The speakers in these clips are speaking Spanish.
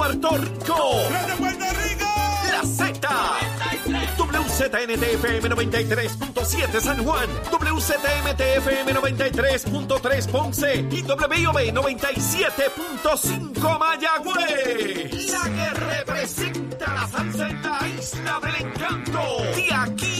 Puerto Rico. ¡Desde Puerto Rico! La Z. WZNTFM 93.7 San Juan, WZMTFM 93.3 Ponce y WIOB 97.5 Mayagüez. La que representa la salsa en la isla del encanto. De aquí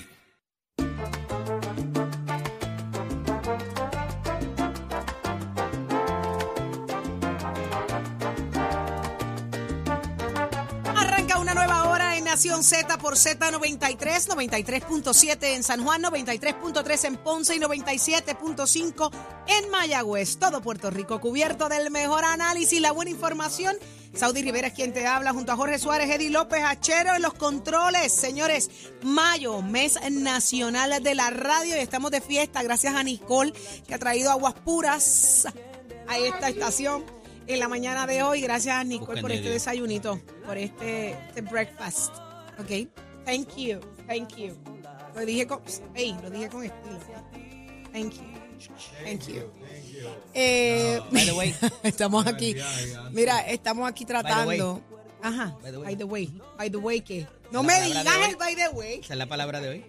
Nación Z por Z93, 93.7 en San Juan, 93.3 en Ponce y 97.5 en Mayagüez. Todo Puerto Rico cubierto del mejor análisis, la buena información. Saudi Rivera es quien te habla junto a Jorge Suárez, Eddie López Achero en los controles. Señores, mayo, mes nacional de la radio y estamos de fiesta gracias a Nicole que ha traído aguas puras a esta estación en la mañana de hoy. Gracias, Nicole, Busca por este desayunito, por este, este breakfast. ¿Ok? Thank you, thank you. Lo dije con, ey, lo dije con estilo. Thank you, thank you. Eh, By the way. estamos aquí. Mira, estamos aquí tratando. Ajá. By the way. By the way. ¿qué? No me digas el by the way. Esa es la palabra de hoy.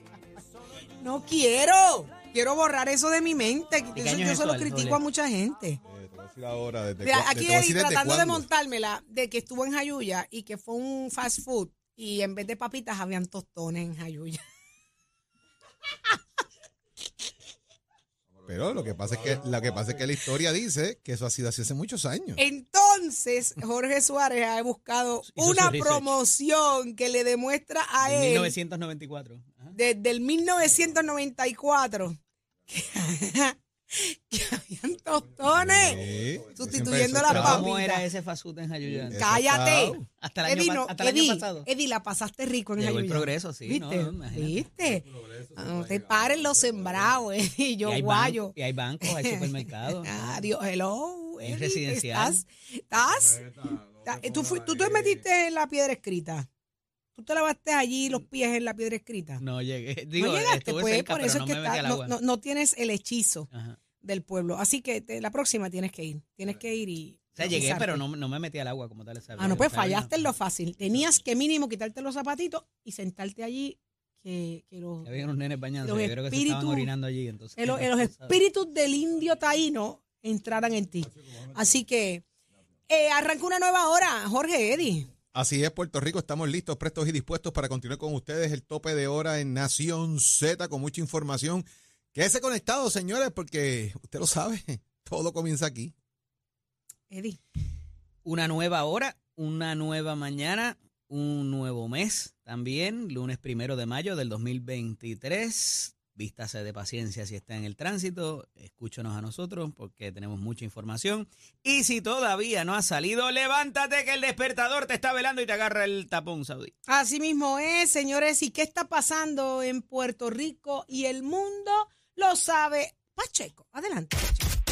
No quiero. Quiero borrar eso de mi mente. Eso yo es se lo eso, critico a mucha gente. Eh, te voy a decir ahora, desde Mira, aquí desde tratando de montármela de que estuvo en Jayuya y que fue un fast food y en vez de papitas habían tostones en Jayuya. Pero lo que pasa es que lo que pasa es que la historia dice que eso ha sido así hace muchos años. Entonces, Jorge Suárez ha buscado una promoción que le demuestra a En él 1994. Ajá. desde el 1994 que, que habían tostones Sí, sustituyendo siempre la eso Pero está- ¿cómo era ese food en Cállate. Hasta el año, Eddie, no, hasta el año Eddie, pasado. Eddie, la pasaste rico en Llegó el progreso, sí, ¿Viste? no. ¿Viste? Ah, No te pares los sembrados, Eddie. Yo y, hay guayo. y hay bancos, hay supermercados. Adiós, hello. Es Eddie, residencial. ¿Estás? ¿Estás? Ta- ¿Tú, fui- tú te metiste en la piedra escrita? ¿Tú te lavaste allí los pies en la piedra escrita? No llegué. Digo, no llegaste, pues, cerca, por eso no es que está- no- no tienes el hechizo Ajá. Del pueblo. Así que te- la próxima tienes que ir. Tienes que ir y. O sea, llegué, pero no, no me metí al agua como tal. esa Ah, no, pues fallaste en lo fácil. Tenías que mínimo quitarte los zapatitos y sentarte allí. Que, que los, Había unos nenes bañándose. Los Yo creo que se estaban espíritus- orinando allí. Entonces, los- que los espíritus del indio taíno entraran en ti. Así que eh, arranca una nueva hora, Jorge Eddy. Así es, Puerto Rico, estamos listos, prestos y dispuestos para continuar con ustedes el tope de hora en Nación Z con mucha información. Quédese conectado, señores, porque usted lo sabe, todo comienza aquí. Eddy. Una nueva hora, una nueva mañana, un nuevo mes también, lunes primero de mayo del 2023. Vístase de paciencia si está en el tránsito, escúchanos a nosotros porque tenemos mucha información. Y si todavía no has salido, levántate que el despertador te está velando y te agarra el tapón saudí. Así mismo es, señores. ¿Y qué está pasando en Puerto Rico y el mundo? Lo sabe Pacheco. Adelante. Pacheco.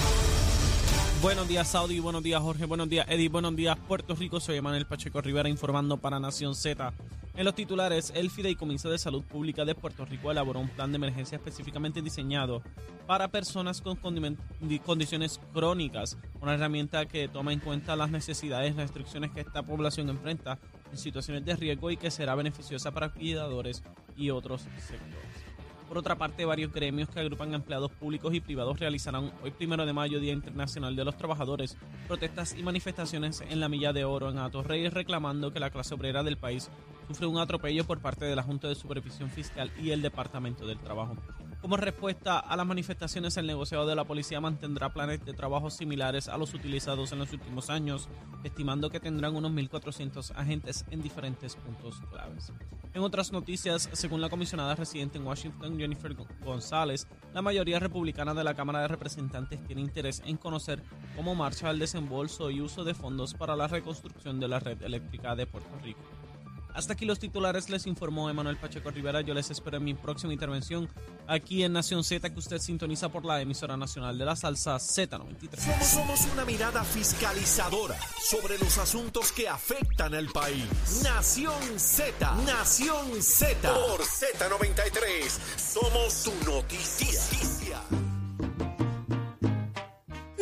Buenos días, Saudi. Buenos días, Jorge. Buenos días, Eddie. Buenos días, Puerto Rico. Soy Emanuel Pacheco Rivera informando para Nación Z. En los titulares, el Fideicomiso de Salud Pública de Puerto Rico elaboró un plan de emergencia específicamente diseñado para personas con condiciones crónicas, una herramienta que toma en cuenta las necesidades y restricciones que esta población enfrenta en situaciones de riesgo y que será beneficiosa para cuidadores y otros sectores. Por otra parte, varios gremios que agrupan empleados públicos y privados realizarán hoy primero de mayo, Día Internacional de los Trabajadores, protestas y manifestaciones en la Milla de Oro en Atorrey reclamando que la clase obrera del país sufre un atropello por parte de la Junta de Supervisión Fiscal y el Departamento del Trabajo. Como respuesta a las manifestaciones, el negociado de la policía mantendrá planes de trabajo similares a los utilizados en los últimos años, estimando que tendrán unos 1.400 agentes en diferentes puntos claves. En otras noticias, según la comisionada residente en Washington, Jennifer González, la mayoría republicana de la Cámara de Representantes tiene interés en conocer cómo marcha el desembolso y uso de fondos para la reconstrucción de la red eléctrica de Puerto Rico. Hasta aquí los titulares, les informó Emanuel Pacheco Rivera. Yo les espero en mi próxima intervención aquí en Nación Z, que usted sintoniza por la emisora nacional de la salsa Z93. Somos, somos una mirada fiscalizadora sobre los asuntos que afectan al país. Nación Z, Nación Z. Por Z93, somos su noticia.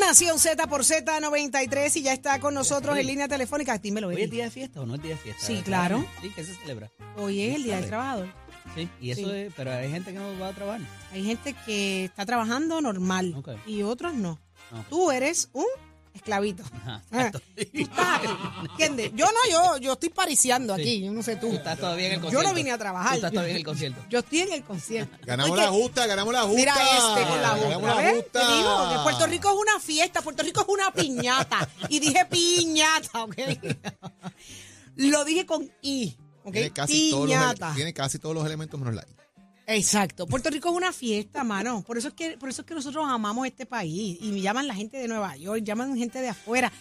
Nación Z por Z93 y ya está con nosotros en línea telefónica. Dímelo, ¿Hoy es día de fiesta o no es día de fiesta? Sí, claro. Sí, que se celebra. Hoy es el Día del. Trabajador. Sí, y eso Sí. es, pero hay gente que no va a trabajar. Hay gente que está trabajando normal Ok. y otros no. Tú eres un esclavito. Ajá, Ah, exacto. Tú estás aquí. ¿Entiendes? Yo no, yo, yo estoy pariciando Sí. aquí. Yo no sé tú. Tú estás todavía en el Yo concierto. no vine a trabajar. Tú estás todavía en el concierto. Yo estoy en el concierto. Ganamos Oye, la justa, ganamos la justa. Mira este con la Ganamos justa. justa. Te digo que Puerto Rico es una fiesta, Puerto Rico es una piñata. Y dije piñata, ¿ok? Lo dije con I, ¿ok? Tiene casi, todos los, piñata. tiene casi todos los elementos menos la I. Exacto. Puerto Rico es una fiesta, mano. Por eso es que, por eso es que nosotros amamos este país. Y me llaman la gente de Nueva York, llaman gente de afuera.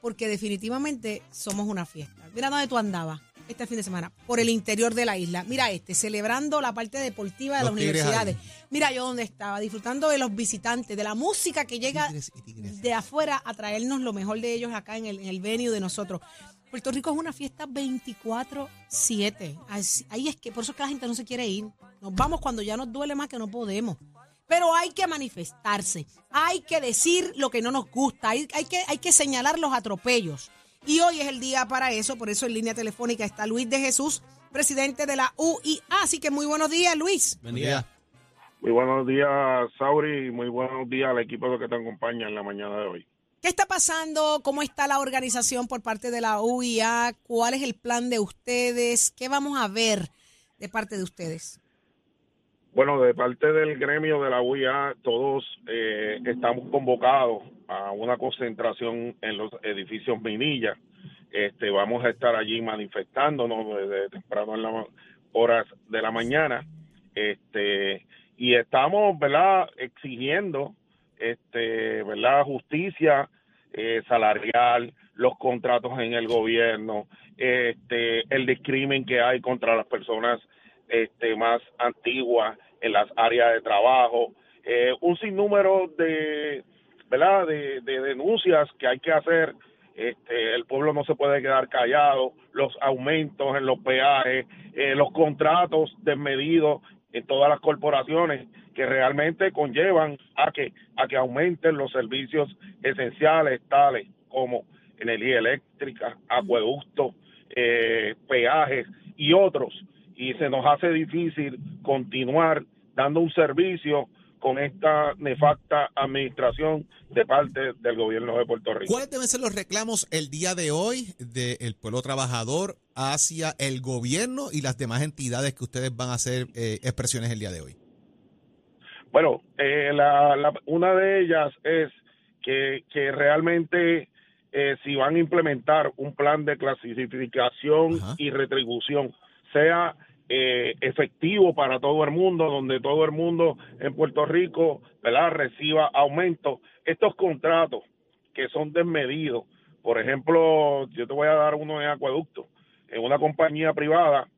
Porque definitivamente somos una fiesta. Mira dónde tú andabas este fin de semana. Por el interior de la isla. Mira este, celebrando la parte deportiva de Los las universidades. Mira yo dónde estaba, disfrutando de los visitantes, de la música que llega Tigres y tigres. de afuera a traernos lo mejor de ellos acá en el, en el venue de nosotros. Puerto Rico es una fiesta 24-7. Así- Ahí es que, por eso es que la gente no se quiere ir. Nos vamos cuando ya nos duele más que no podemos. Pero hay que manifestarse, hay que decir lo que no nos gusta, hay, hay que, hay que señalar los atropellos. Y hoy es el día para eso, por eso en línea telefónica está Luis de Jesús, presidente de la UIA. Así que muy buenos días, Luis. Buen día. Muy buenos días, Sauri, y muy buenos días al equipo que te acompaña en la mañana de hoy. ¿Qué está pasando? ¿Cómo está la organización por parte de la UIA? ¿Cuál es el plan de ustedes? ¿Qué vamos a ver de parte de ustedes? Bueno, de parte del gremio de la UIA, todos eh, estamos convocados a una concentración en los edificios Minilla. Este, vamos a estar allí manifestándonos desde temprano en las horas de la mañana. Este, y estamos, ¿verdad?, exigiendo, este, ¿verdad?, justicia eh, salarial, los contratos en el gobierno, este, el discrimen que hay contra las personas este, más antiguas en las áreas de trabajo, eh, un sinnúmero de, ¿verdad? De, de denuncias que hay que hacer. Este, el pueblo no se puede quedar callado, los aumentos en los peajes, eh, los contratos desmedidos en todas las corporaciones que realmente conllevan a que a que aumenten los servicios esenciales tales como energía eléctrica, acueducto, eh, peajes y otros y se nos hace difícil continuar dando un servicio con esta nefasta administración de parte del gobierno de Puerto Rico. ¿Cuáles deben ser los reclamos el día de hoy del pueblo trabajador hacia el gobierno y las demás entidades que ustedes van a hacer eh, expresiones el día de hoy? Bueno, eh, la, la- una de ellas es que, que realmente eh, si van a implementar un plan de clasificación Ajá. y retribución sea eh, efectivo para todo el mundo, donde todo el mundo en Puerto Rico ¿verdad? reciba aumento. Estos contratos que son desmedidos, por ejemplo, yo te voy a dar uno en acueducto, en una compañía privada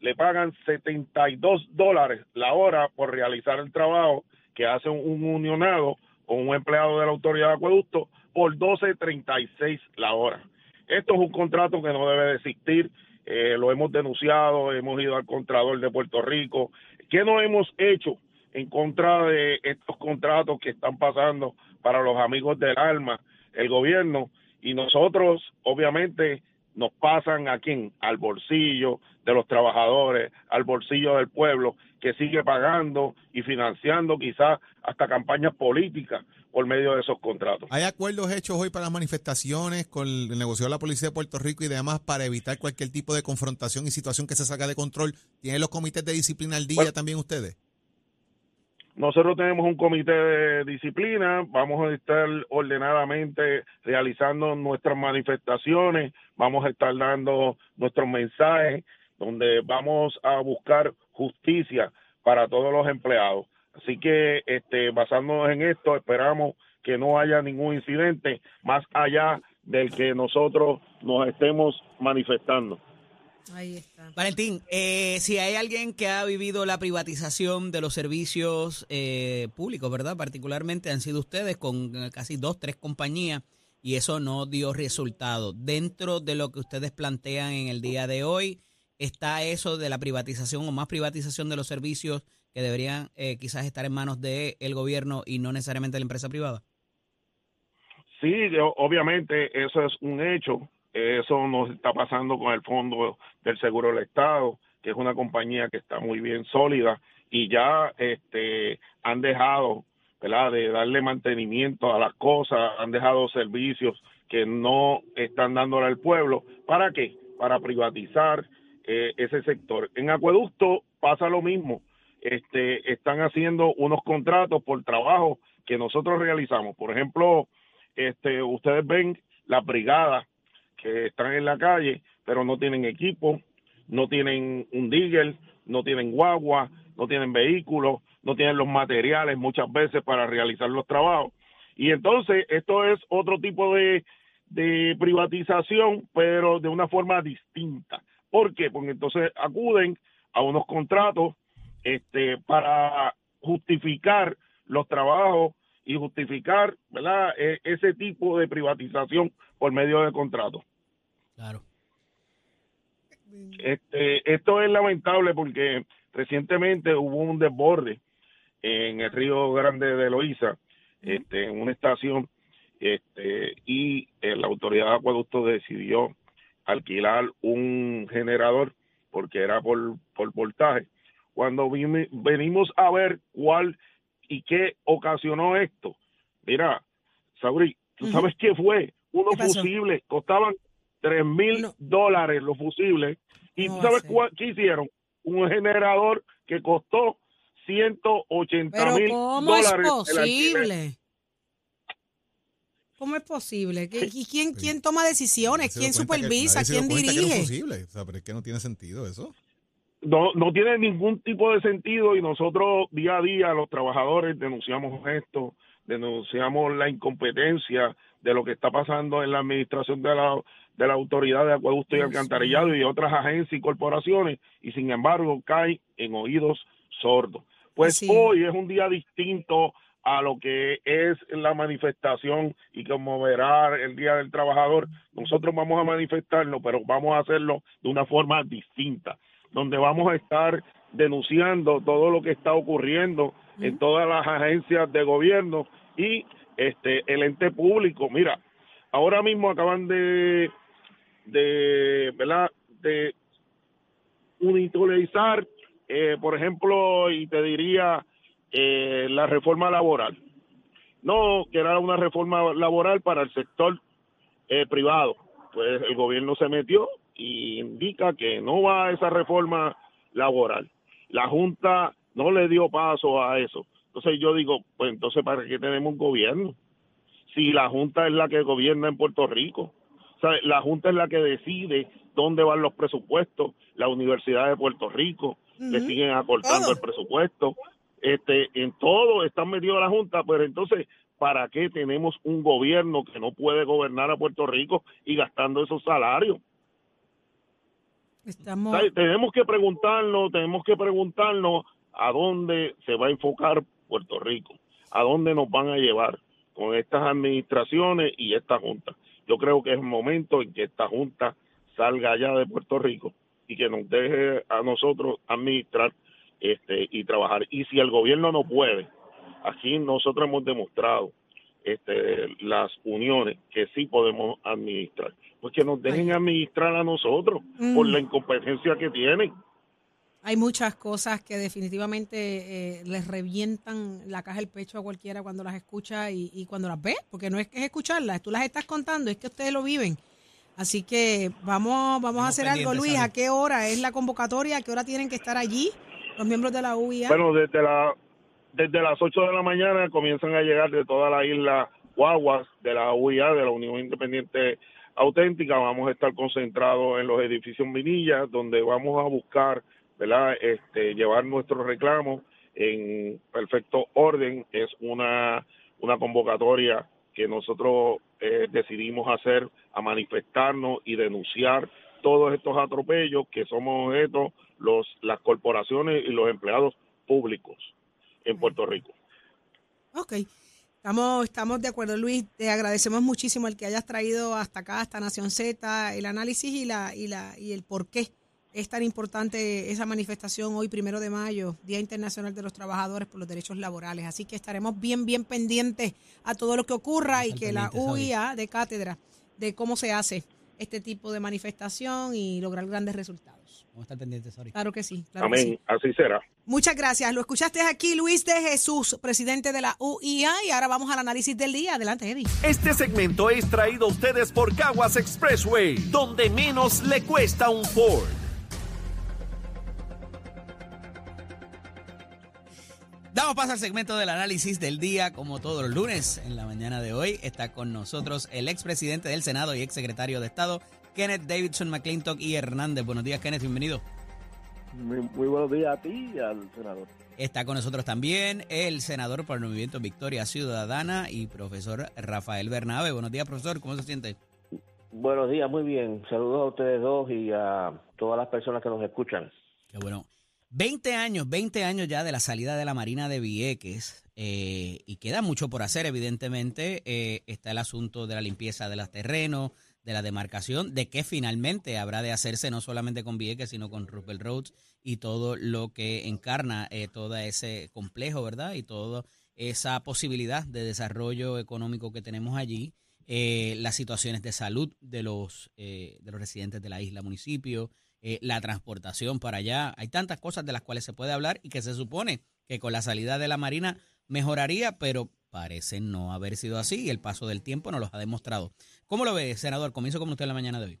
le pagan 72 dólares la hora por realizar el trabajo que hace un, un unionado o un empleado de la autoridad de acueducto por 12.36 la hora. Esto es un contrato que no debe de existir, eh, lo hemos denunciado, hemos ido al Contralor de Puerto Rico. ¿Qué no hemos hecho en contra de estos contratos que están pasando para los amigos del alma, el gobierno? Y nosotros, obviamente, nos pasan a quién? Al bolsillo de los trabajadores, al bolsillo del pueblo, que sigue pagando y financiando quizás hasta campañas políticas por medio de esos contratos. ¿Hay acuerdos hechos hoy para las manifestaciones con el negocio de la Policía de Puerto Rico y demás para evitar cualquier tipo de confrontación y situación que se salga de control? ¿Tienen los comités de disciplina al día Bueno. también ustedes? Nosotros tenemos un comité de disciplina, vamos a estar ordenadamente realizando nuestras manifestaciones, vamos a estar dando nuestros mensajes, donde vamos a buscar justicia para todos los empleados. Así que, este, basándonos en esto, esperamos que no haya ningún incidente más allá del que nosotros nos estemos manifestando. Ahí está. Valentín, eh, si hay alguien que ha vivido la privatización de los servicios eh, públicos, ¿verdad? Particularmente han sido ustedes con eh, casi dos, tres compañías y eso no dio resultado. Dentro de lo que ustedes plantean en el día de hoy, ¿está eso de la privatización o más privatización de los servicios que deberían eh, quizás estar en manos del el gobierno y no necesariamente de la empresa privada? Sí, obviamente eso es un hecho. Eso nos está pasando con el Fondo del Seguro del Estado, que es una compañía que está muy bien sólida y ya este han dejado, de darle mantenimiento a las cosas, han dejado servicios que no están dándole al pueblo. ¿Para qué? Para privatizar eh, ese sector. En acueducto pasa lo mismo. Este, están haciendo unos contratos por trabajo que nosotros realizamos. Por ejemplo, este, ustedes ven la brigada que están en la calle, pero no tienen equipo, no tienen un digger, no tienen guagua, no tienen vehículos, no tienen los materiales muchas veces para realizar los trabajos. Y entonces esto es otro tipo de, de privatización, pero de una forma distinta. ¿Por qué? Porque entonces acuden a unos contratos este, para justificar los trabajos y justificar ¿verdad? E, ese tipo de privatización por medio de contratos. Claro. Este, esto es lamentable porque recientemente hubo un desborde en el río Grande de Loíza, este, en una estación, este, y eh, la autoridad de acueducto decidió alquilar un generador porque era por, por voltaje. Cuando venimos a ver cuál y qué ocasionó esto, mira, Sauri, ¿tú sabes qué fue? Unos fusibles costaban tres mil dólares los fusibles. ¿Y tú sabes qué hicieron? Un generador que costó 180 mil dólares. ¿Cómo es posible? ¿Cómo es posible? ¿Y quién, quién toma decisiones? ¿Quién supervisa? ¿Quién dirige? es posible. pero es que no tiene sentido eso. No, no tiene ningún tipo de sentido y nosotros día a día los trabajadores denunciamos esto, denunciamos la incompetencia de lo que está pasando en la administración de la, de la autoridad de acueducto y alcantarillado y otras agencias y corporaciones y sin embargo cae en oídos sordos. Pues hoy es un día distinto a lo que es la manifestación y como verá el Día del Trabajador, nosotros vamos a manifestarlo, pero vamos a hacerlo de una forma distinta, donde vamos a estar denunciando todo lo que está ocurriendo en todas las agencias de gobierno y este el ente público. Mira, ahora mismo acaban de de, ¿verdad? de unitolizar, eh, por ejemplo, y te diría eh, la reforma laboral. No, que era una reforma laboral para el sector eh, privado. Pues el gobierno se metió y indica que no va a esa reforma laboral. La Junta no le dio paso a eso. Entonces yo digo, pues entonces ¿para qué tenemos un gobierno? Si la Junta es la que gobierna en Puerto Rico. La Junta es la que decide dónde van los presupuestos. La Universidad de Puerto Rico le siguen acortando el presupuesto. Este, en todo están metidos la Junta, pero entonces, ¿para qué tenemos un gobierno que no puede gobernar a Puerto Rico y gastando esos salarios? tenemos que preguntarnos, tenemos que preguntarnos a dónde se va a enfocar Puerto Rico, a dónde nos van a llevar con estas administraciones y esta junta. Yo creo que es el momento en que esta junta salga allá de Puerto Rico y que nos deje a nosotros administrar este, y trabajar. Y si el gobierno no puede, aquí nosotros hemos demostrado este, las uniones que sí podemos administrar. Pues que nos dejen administrar a nosotros por mm. la incompetencia que tienen. Hay muchas cosas que definitivamente eh, les revientan la caja del pecho a cualquiera cuando las escucha y, cuando las ve, porque no es que es escucharlas, tú las estás contando, es que ustedes lo viven. Así que vamos, vamos a hacer algo, Luis. ¿A qué hora es la convocatoria? ¿A qué hora tienen que estar allí los miembros de la UIA? Bueno, desde, la, desde las 8 de la mañana comienzan a llegar de toda la isla guaguas de la UIA, de la Unión Independiente Auténtica. Vamos a estar concentrados en los edificios Minillas, donde vamos a buscar ¿verdad? Este, llevar nuestro reclamo en perfecto orden es una, una convocatoria que nosotros eh, decidimos hacer a manifestarnos y denunciar todos estos atropellos que somos objeto los, las corporaciones y los empleados públicos en Puerto Rico. Ok. Estamos, estamos de acuerdo, Luis. Te agradecemos muchísimo el que hayas traído hasta acá, hasta Nación Z, el análisis y, la, y, la, y el por qué es tan importante esa manifestación hoy, primero de mayo, Día Internacional de los Trabajadores por los Derechos Laborales. Así que estaremos bien, bien pendientes a todo lo que ocurra y que la UIA de cátedra de cómo se hace este tipo de manifestación y lograr grandes resultados. Vamos a estar pendientes, Sori. Claro que sí. Claro Amén, que sí. así será. Muchas gracias. Lo escuchaste aquí, Luis de Jesús, presidente de la UIA. Y ahora vamos al análisis del día. Adelante, Eddie. Este segmento es traído a ustedes por Caguas Expressway, donde menos le cuesta un Ford. Damos paso al segmento del análisis del día, como todos los lunes. En la mañana de hoy está con nosotros el expresidente del Senado y exsecretario de Estado, Kenneth Davidson McClintock y Hernández. Buenos días, Kenneth, bienvenido. Muy, muy buenos días a ti y al senador. Está con nosotros también el senador por el Movimiento Victoria Ciudadana y profesor Rafael Bernabe. Buenos días, profesor, ¿cómo se siente? Buenos días, muy bien. Saludos a ustedes dos y a todas las personas que nos escuchan. Qué bueno. 20 años, 20 años ya de la salida de la Marina de Vieques eh, y queda mucho por hacer, evidentemente. Eh, está el asunto de la limpieza de los terrenos, de la demarcación, de que finalmente habrá de hacerse no solamente con Vieques, sino con Rupert Roads y todo lo que encarna eh, todo ese complejo, ¿verdad? Y toda esa posibilidad de desarrollo económico que tenemos allí. Eh, las situaciones de salud de los, eh, de los residentes de la isla, municipio, eh, la transportación para allá. Hay tantas cosas de las cuales se puede hablar y que se supone que con la salida de la Marina mejoraría, pero parece no haber sido así y el paso del tiempo nos lo ha demostrado. ¿Cómo lo ve, senador? Comienzo con usted la mañana de hoy.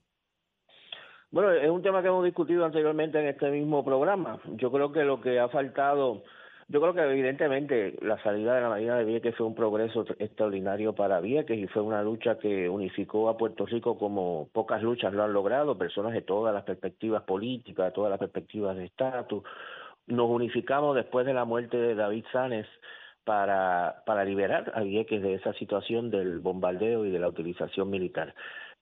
Bueno, es un tema que hemos discutido anteriormente en este mismo programa. Yo creo que lo que ha faltado, yo creo que evidentemente la salida de la Marina de Vieques fue un progreso extraordinario para Vieques y fue una lucha que unificó a Puerto Rico como pocas luchas lo han logrado, personas de todas las perspectivas políticas, de todas las perspectivas de estatus. Nos unificamos después de la muerte de David Sanes para, para liberar a Vieques de esa situación del bombardeo y de la utilización militar.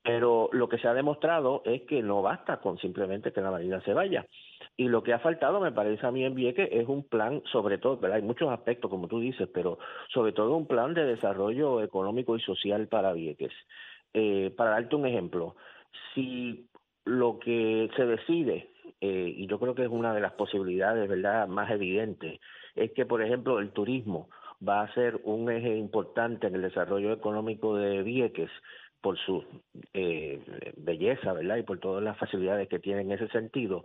Pero lo que se ha demostrado es que no basta con simplemente que la Marina se vaya. Y lo que ha faltado, me parece a mí en Vieques, es un plan, sobre todo, ¿verdad? hay muchos aspectos, como tú dices, pero sobre todo un plan de desarrollo económico y social para Vieques. Eh, para darte un ejemplo, si lo que se decide, eh, y yo creo que es una de las posibilidades, ¿verdad?, más evidentes, es que, por ejemplo, el turismo va a ser un eje importante en el desarrollo económico de Vieques por su eh, belleza, ¿verdad? Y por todas las facilidades que tiene en ese sentido.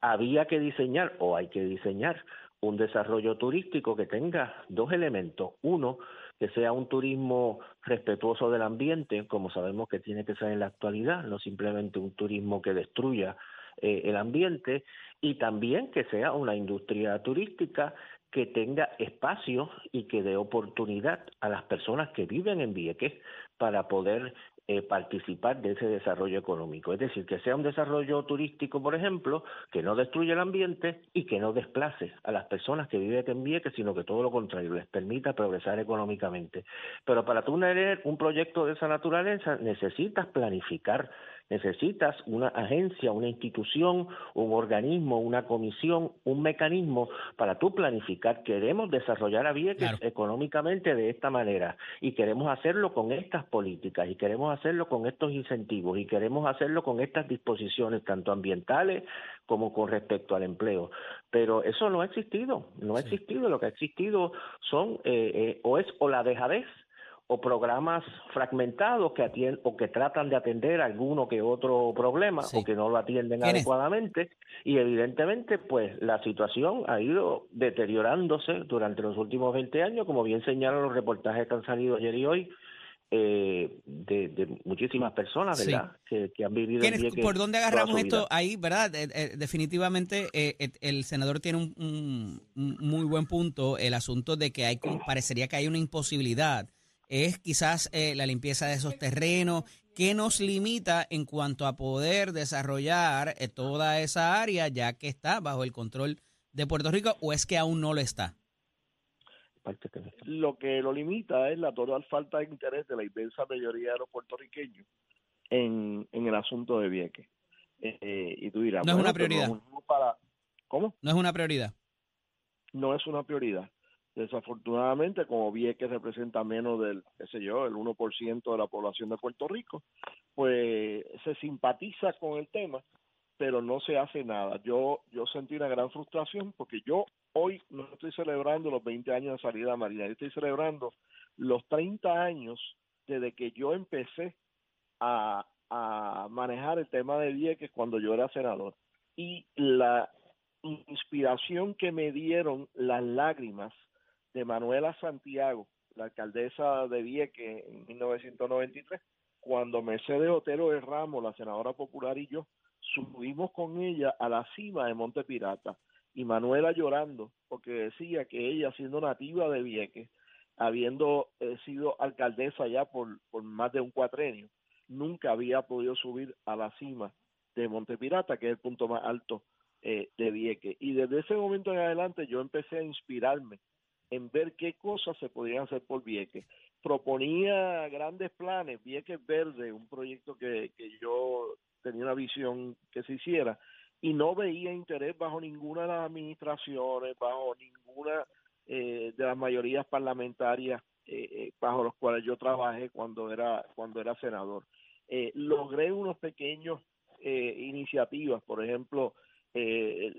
Había que diseñar, o hay que diseñar, un desarrollo turístico que tenga dos elementos. Uno, que sea un turismo respetuoso del ambiente, como sabemos que tiene que ser en la actualidad, no simplemente un turismo que destruya eh, el ambiente, y también que sea una industria turística que tenga espacio y que dé oportunidad a las personas que viven en Vieques para poder eh, participar de ese desarrollo económico. Es decir, que sea un desarrollo turístico, por ejemplo, que no destruya el ambiente y que no desplace a las personas que viven en Vieques, sino que todo lo contrario, les permita progresar económicamente. Pero para tener un proyecto de esa naturaleza necesitas planificar necesitas una agencia, una institución, un organismo, una comisión, un mecanismo para tú planificar. Queremos desarrollar a Vieques Claro. económicamente de esta manera y queremos hacerlo con estas políticas y queremos hacerlo con estos incentivos y queremos hacerlo con estas disposiciones, tanto ambientales como con respecto al empleo. Pero eso no ha existido, no ha existido. Lo que ha existido son eh, eh, o es o la dejadez o programas fragmentados que atienden o que tratan de atender alguno que otro problema Sí. o que no lo atienden adecuadamente y evidentemente pues la situación ha ido deteriorándose durante los últimos 20 años como bien señalan los reportajes que han salido ayer y hoy eh, de, de muchísimas personas Sí. verdad que, que han vivido Vieques ¿por dónde agarramos esto ahí, verdad? Eh, eh, definitivamente eh, eh, el senador tiene un, un- un muy buen punto, el asunto de que hay parecería que hay una imposibilidad. Es quizás eh, la limpieza de esos terrenos que nos limita en cuanto a poder desarrollar eh, toda esa área ya que está bajo el control de Puerto Rico o es que aún no lo está. Lo que lo limita es la total falta de interés de la inmensa mayoría de los puertorriqueños en, en el asunto de Vieques. Eh, y tú dirás, No es una prioridad. para... ¿Cómo? No es una prioridad. no es una prioridad. Desafortunadamente, como que representa menos del, qué sé yo, el 1% de la población de Puerto Rico, pues se simpatiza con el tema, pero no se hace nada. Yo yo sentí una gran frustración porque yo hoy no estoy celebrando los 20 años de salida marina, yo estoy celebrando los 30 años desde que yo empecé a, a manejar el tema de Vieques cuando yo era senador. Y la inspiración que me dieron las lágrimas de Manuela Santiago, la alcaldesa de Vieques en 1993, cuando Mercedes Otero de Ramos, la senadora popular y yo, subimos con ella a la cima de Monte Pirata y Manuela llorando porque decía que ella siendo nativa de Vieques, habiendo eh, sido alcaldesa ya por, por más de un cuatrenio, nunca había podido subir a la cima de Monte Pirata, que es el punto más alto eh, de Vieques. Y desde ese momento en adelante yo empecé a inspirarme en ver qué cosas se podían hacer por Vieques. Proponía grandes planes, Vieques Verde, un proyecto que, que yo tenía una visión que se hiciera, y no veía interés bajo ninguna de las administraciones, bajo ninguna eh, de las mayorías parlamentarias eh, eh, bajo los cuales yo trabajé cuando era cuando era senador. Eh, logré unos pequeños eh, iniciativas, por ejemplo, eh,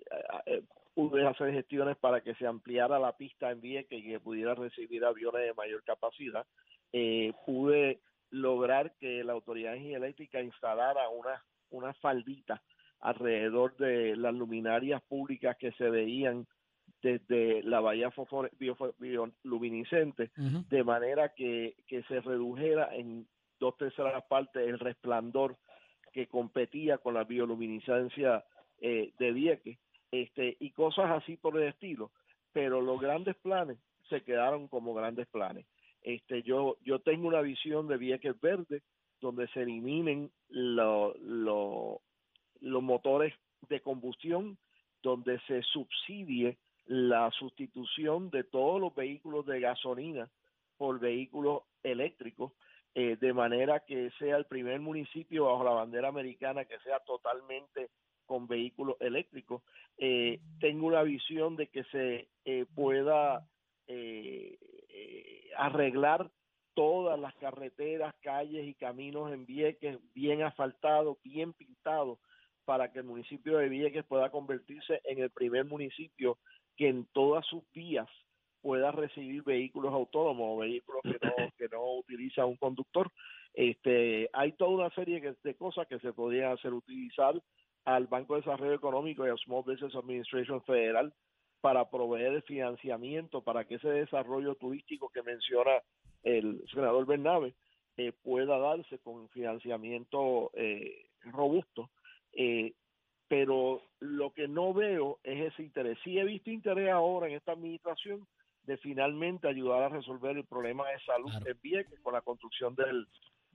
pude hacer gestiones para que se ampliara la pista en Vieques y que pudiera recibir aviones de mayor capacidad. Eh, pude lograr que la Autoridad Eléctrica instalara una, una faldita alrededor de las luminarias públicas que se veían desde la bahía bioluminiscente, de manera que, que se redujera en dos terceras partes el resplandor que competía con la bioluminiscencia eh, de Vieques, este, y cosas así por el estilo. Pero los grandes planes se quedaron como grandes planes. Este, yo, yo tengo una visión de Vieques Verde donde se eliminen lo- lo- los motores de combustión, donde se subsidie la sustitución de todos los vehículos de gasolina por vehículos eléctricos, eh, de manera que sea el primer municipio bajo la bandera americana que sea totalmente con vehículos eléctricos. Eh, tengo una visión de que se eh, pueda eh, eh, arreglar todas las carreteras, calles y caminos en Vieques bien asfaltados, bien pintados, para que el municipio de Vieques pueda convertirse en el primer municipio que en todas sus vías pueda recibir vehículos autónomos o vehículos que no, que no utilizan un conductor. Este, hay toda una serie de cosas que se podrían hacer utilizar al Banco de Desarrollo Económico y al Small Business Administration Federal para proveer el financiamiento para que ese desarrollo turístico que menciona el senador Bernabe eh, pueda darse con financiamiento eh, robusto. Eh, pero lo que no veo es ese interés. Sí he visto interés ahora en esta administración de finalmente ayudar a resolver el problema de salud Claro. en Vieques con la construcción del,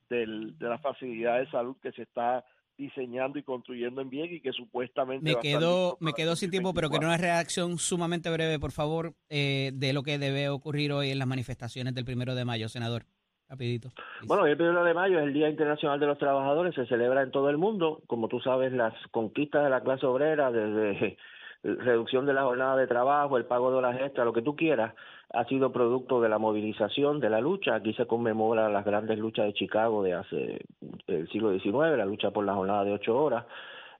del, de la facilidad de salud que se está diseñando y construyendo en Vieques y que supuestamente Me quedo, me quedo sin tiempo, pero quiero 2024. una reacción sumamente breve, por favor, eh, de lo que debe ocurrir hoy en las manifestaciones del primero de mayo, senador. Rapidito. Bueno, el primero de mayo es el Día Internacional de los Trabajadores, se celebra en todo el mundo. Como tú sabes, las conquistas de la clase obrera, desde reducción de la jornada de trabajo, el pago de horas extras, lo que tú quieras, ha sido producto de la movilización, de la lucha. Aquí se conmemora las grandes luchas de Chicago de hace el siglo XIX, la lucha por la jornada de ocho horas.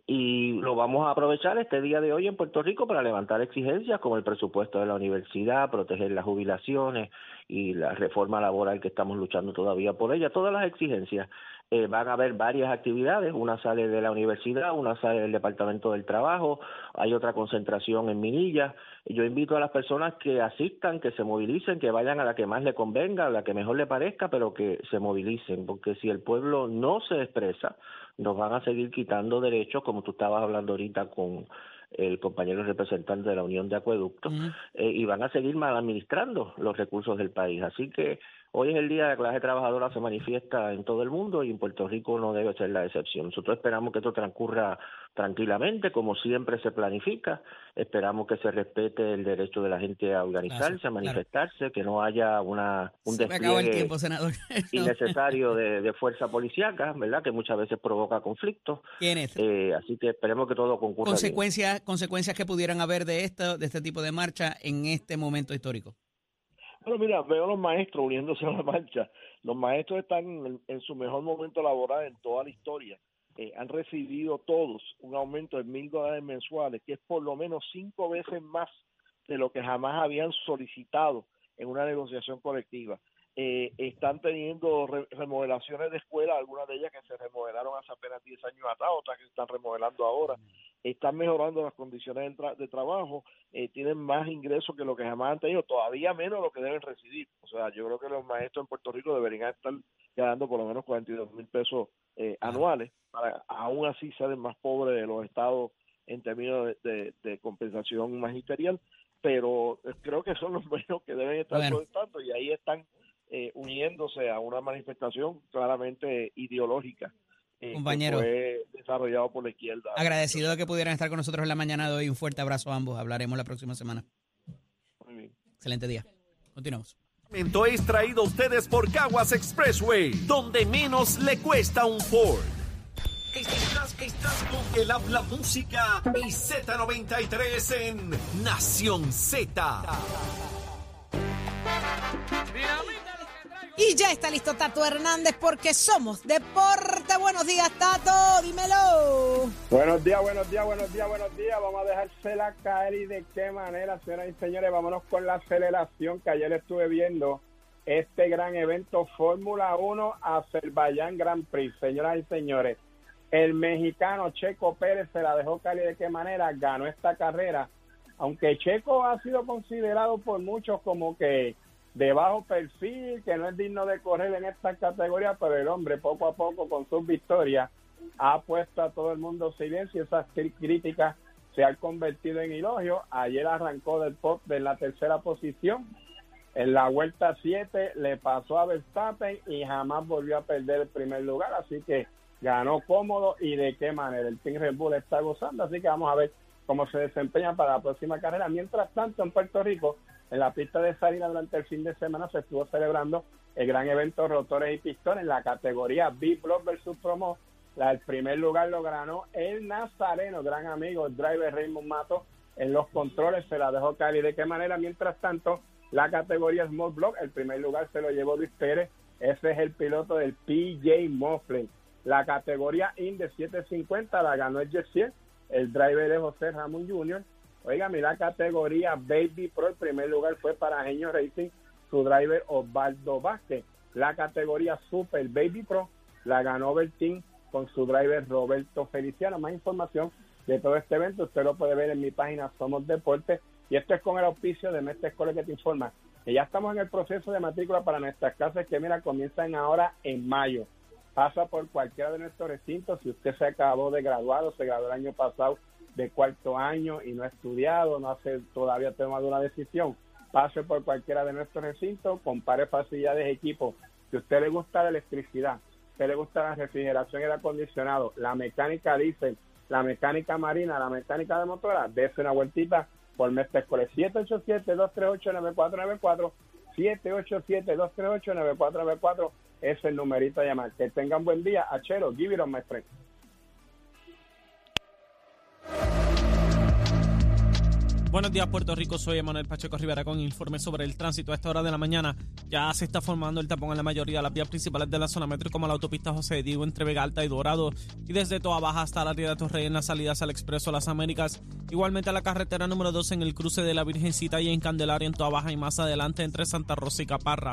Y lo vamos a aprovechar este día de hoy en Puerto Rico para levantar exigencias como el presupuesto de la universidad, proteger las jubilaciones y la reforma laboral que estamos luchando todavía por ella. Todas las exigencias. Eh, van a haber varias actividades, una sale de la universidad, una sale del Departamento del Trabajo, hay otra concentración en Minilla. Yo invito a las personas que asistan, que se movilicen, que vayan a la que más le convenga, a la que mejor le parezca, pero que se movilicen, porque si el pueblo no se expresa, nos van a seguir quitando derechos, como tú estabas hablando ahorita con el compañero representante de la Unión de Acueductos, eh, y van a seguir mal administrando los recursos del país. Así que Hoy es el día de la clase trabajadora se manifiesta en todo el mundo y en Puerto Rico no debe ser la excepción. Nosotros esperamos que esto transcurra tranquilamente, como siempre se planifica. Esperamos que se respete el derecho de la gente a organizarse, a manifestarse, que no haya una un despliegue innecesario de, fuerza policíaca, ¿verdad? Que muchas veces provoca conflictos. Eh, así que esperemos que todo concurra. Consecuencias, consecuencias que pudieran haber de esto, de este tipo de marcha en este momento histórico. Bueno, mira, veo a los maestros uniéndose a la marcha. Los maestros están en, su mejor momento laboral en toda la historia. Eh, han recibido todos un aumento de mil dólares mensuales, que es por lo menos cinco veces más de lo que jamás habían solicitado en una negociación colectiva. Eh, están teniendo remodelaciones de escuela, algunas de ellas que se remodelaron hace apenas 10 años atrás, otras que se están remodelando ahora, están mejorando las condiciones de, trabajo, eh, tienen más ingresos que lo que jamás han tenido, todavía menos lo que deben recibir. O sea, yo creo que los maestros en Puerto Rico deberían estar ganando por lo menos 42 mil pesos eh, anuales, para aún así ser el más pobre de los estados en términos de, compensación magisterial, pero creo que son los menos que deben estar protestando y ahí están eh, uniéndose a una manifestación claramente ideológica. Eh, Compañero. fue desarrollado por la izquierda. Agradecido de que pudieran estar con nosotros en la mañana de hoy. Un fuerte abrazo a ambos. Hablaremos la próxima semana. Muy bien. Excelente día. Continuamos. Momento es traído a ustedes por Caguas Expressway, donde menos le cuesta un Ford. Estás, estás con el habla música y Z93 en Nación Z. Y ya está listo Tato Hernández porque somos deporte. Buenos días, Tato, dímelo. Buenos días, buenos días, buenos días, buenos días. Vamos a dejársela caer y de qué manera, señoras y señores. Vámonos con la aceleración que ayer estuve viendo este gran evento Fórmula 1 Azerbaiyán Grand Prix. Señoras y señores, el mexicano Checo Pérez se la dejó caer y de qué manera ganó esta carrera. Aunque Checo ha sido considerado por muchos como que de bajo perfil, que no es digno de correr en esta categoría, pero el hombre poco a poco con sus victorias ha puesto a todo el mundo silencio. Esas críticas se han convertido en elogios. Ayer arrancó del pop de la tercera posición. En la vuelta 7 le pasó a Verstappen y jamás volvió a perder el primer lugar. Así que ganó cómodo y de qué manera. El Team Red Bull está gozando. Así que vamos a ver cómo se desempeña para la próxima carrera. Mientras tanto, en Puerto Rico, en la pista de Sarina durante el fin de semana se estuvo celebrando el gran evento Rotores y Pistones en la categoría B-Block versus Promo. La, el primer lugar lo ganó el Nazareno, gran amigo, el driver Raymond Mato, en los controles se la dejó caer. ¿Y de qué manera? Mientras tanto, la categoría Small Block, el primer lugar se lo llevó Luis Pérez, ese es el piloto del PJ Mofflin. La categoría Indy 750 la ganó el Jessier, el driver de José Ramón Jr., Oiga, la categoría Baby Pro, el primer lugar fue para Genio Racing, su driver Osvaldo Vázquez. La categoría Super Baby Pro la ganó Bertín con su driver Roberto Feliciano. Más información de todo este evento usted lo puede ver en mi página Somos Deportes. Y esto es con el auspicio de Mestre Escuela que te informa que ya estamos en el proceso de matrícula para nuestras clases que, mira, comienzan ahora en mayo. Pasa por cualquiera de nuestros recintos. Si usted se acabó de graduar o se graduó el año pasado de cuarto año y no ha estudiado, no hace todavía tomado una decisión, pase por cualquiera de nuestros recintos, compare facilidades, equipos. Si a usted le gusta la electricidad, a usted le gusta la refrigeración y el acondicionado, la mecánica diésel, la mecánica marina, la mecánica de motora, dése una vueltita por Mestre Escoles 787-238-9494, 787-238-9494 es el numerito a llamar. Que tengan buen día. Achero, give it on my friend. Buenos días, Puerto Rico. Soy Emanuel Pacheco Rivera con informe sobre el tránsito. A esta hora de la mañana ya se está formando el tapón en la mayoría de las vías principales de la zona metro, como la autopista José Diego entre Vega Alta y Dorado, y desde Toa Baja hasta la área de Torrey en las salidas al Expreso Las Américas. Igualmente a la carretera número 2 en el cruce de la Virgencita y en Candelaria en Toa Baja y más adelante entre Santa Rosa y Caparra.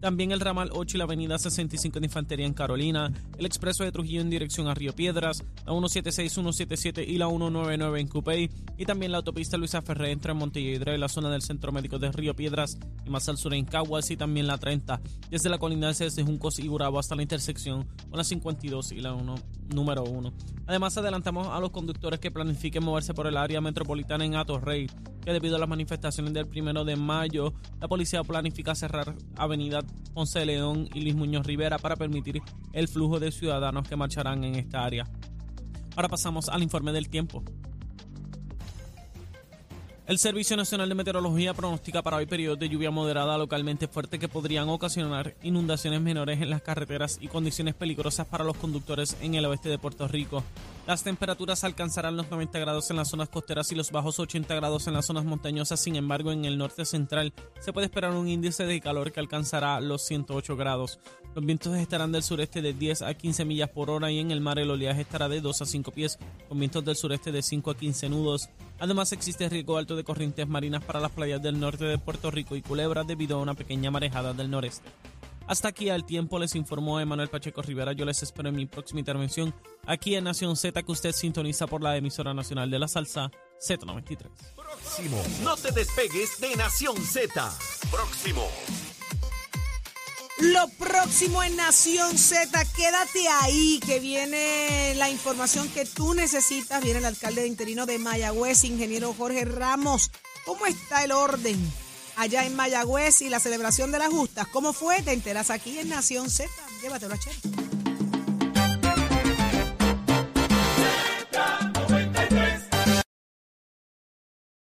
También el ramal 8 y la avenida 65 de Infantería en Carolina, el expreso de Trujillo en dirección a Río Piedras, la 176, 177 y la 199 en Cupey, y también la autopista Luisa Ferré entre Montelledra y la zona del Centro Médico de Río Piedras, y más al sur en Caguas, y también la 30, desde la colindancia desde Juncos y Gurabo hasta la intersección con la 52 y la 1, número 1. Además, adelantamos a los conductores que planifiquen moverse por el área metropolitana en Atorrey, que debido a las manifestaciones del primero de mayo, la policía planifica cerrar Avenida Ponce León y Luis Muñoz Rivera para permitir el flujo de ciudadanos que marcharán en esta área. Ahora pasamos al informe del tiempo. El Servicio Nacional de Meteorología pronostica para hoy periodos de lluvia moderada localmente fuerte que podrían ocasionar inundaciones menores en las carreteras y condiciones peligrosas para los conductores en el oeste de Puerto Rico. Las temperaturas alcanzarán los 90 grados en las zonas costeras y los bajos 80 grados en las zonas montañosas. Sin embargo, en el norte central se puede esperar un índice de calor que alcanzará los 108 grados. Los vientos estarán del sureste de 10 a 15 millas por hora y en el mar el oleaje estará de 2 a 5 pies, con vientos del sureste de 5 a 15 nudos. Además, existe riesgo alto de corrientes marinas para las playas del norte de Puerto Rico y Culebra debido a una pequeña marejada del noreste. Hasta aquí al tiempo les informó Emanuel Pacheco Rivera. Yo les espero en mi próxima intervención aquí en Nación Z que usted sintoniza por la emisora nacional de la salsa Z93. Próximo. No te despegues de Nación Z. Próximo. Lo próximo en Nación Z, quédate ahí, que viene la información que tú necesitas. Viene el alcalde interino de Mayagüez, ingeniero Jorge Ramos. ¿Cómo está el orden? Allá en Mayagüez y la celebración de las justas. ¿Cómo fue? Te enteras aquí en Nación Z. Llévatelo a Cher.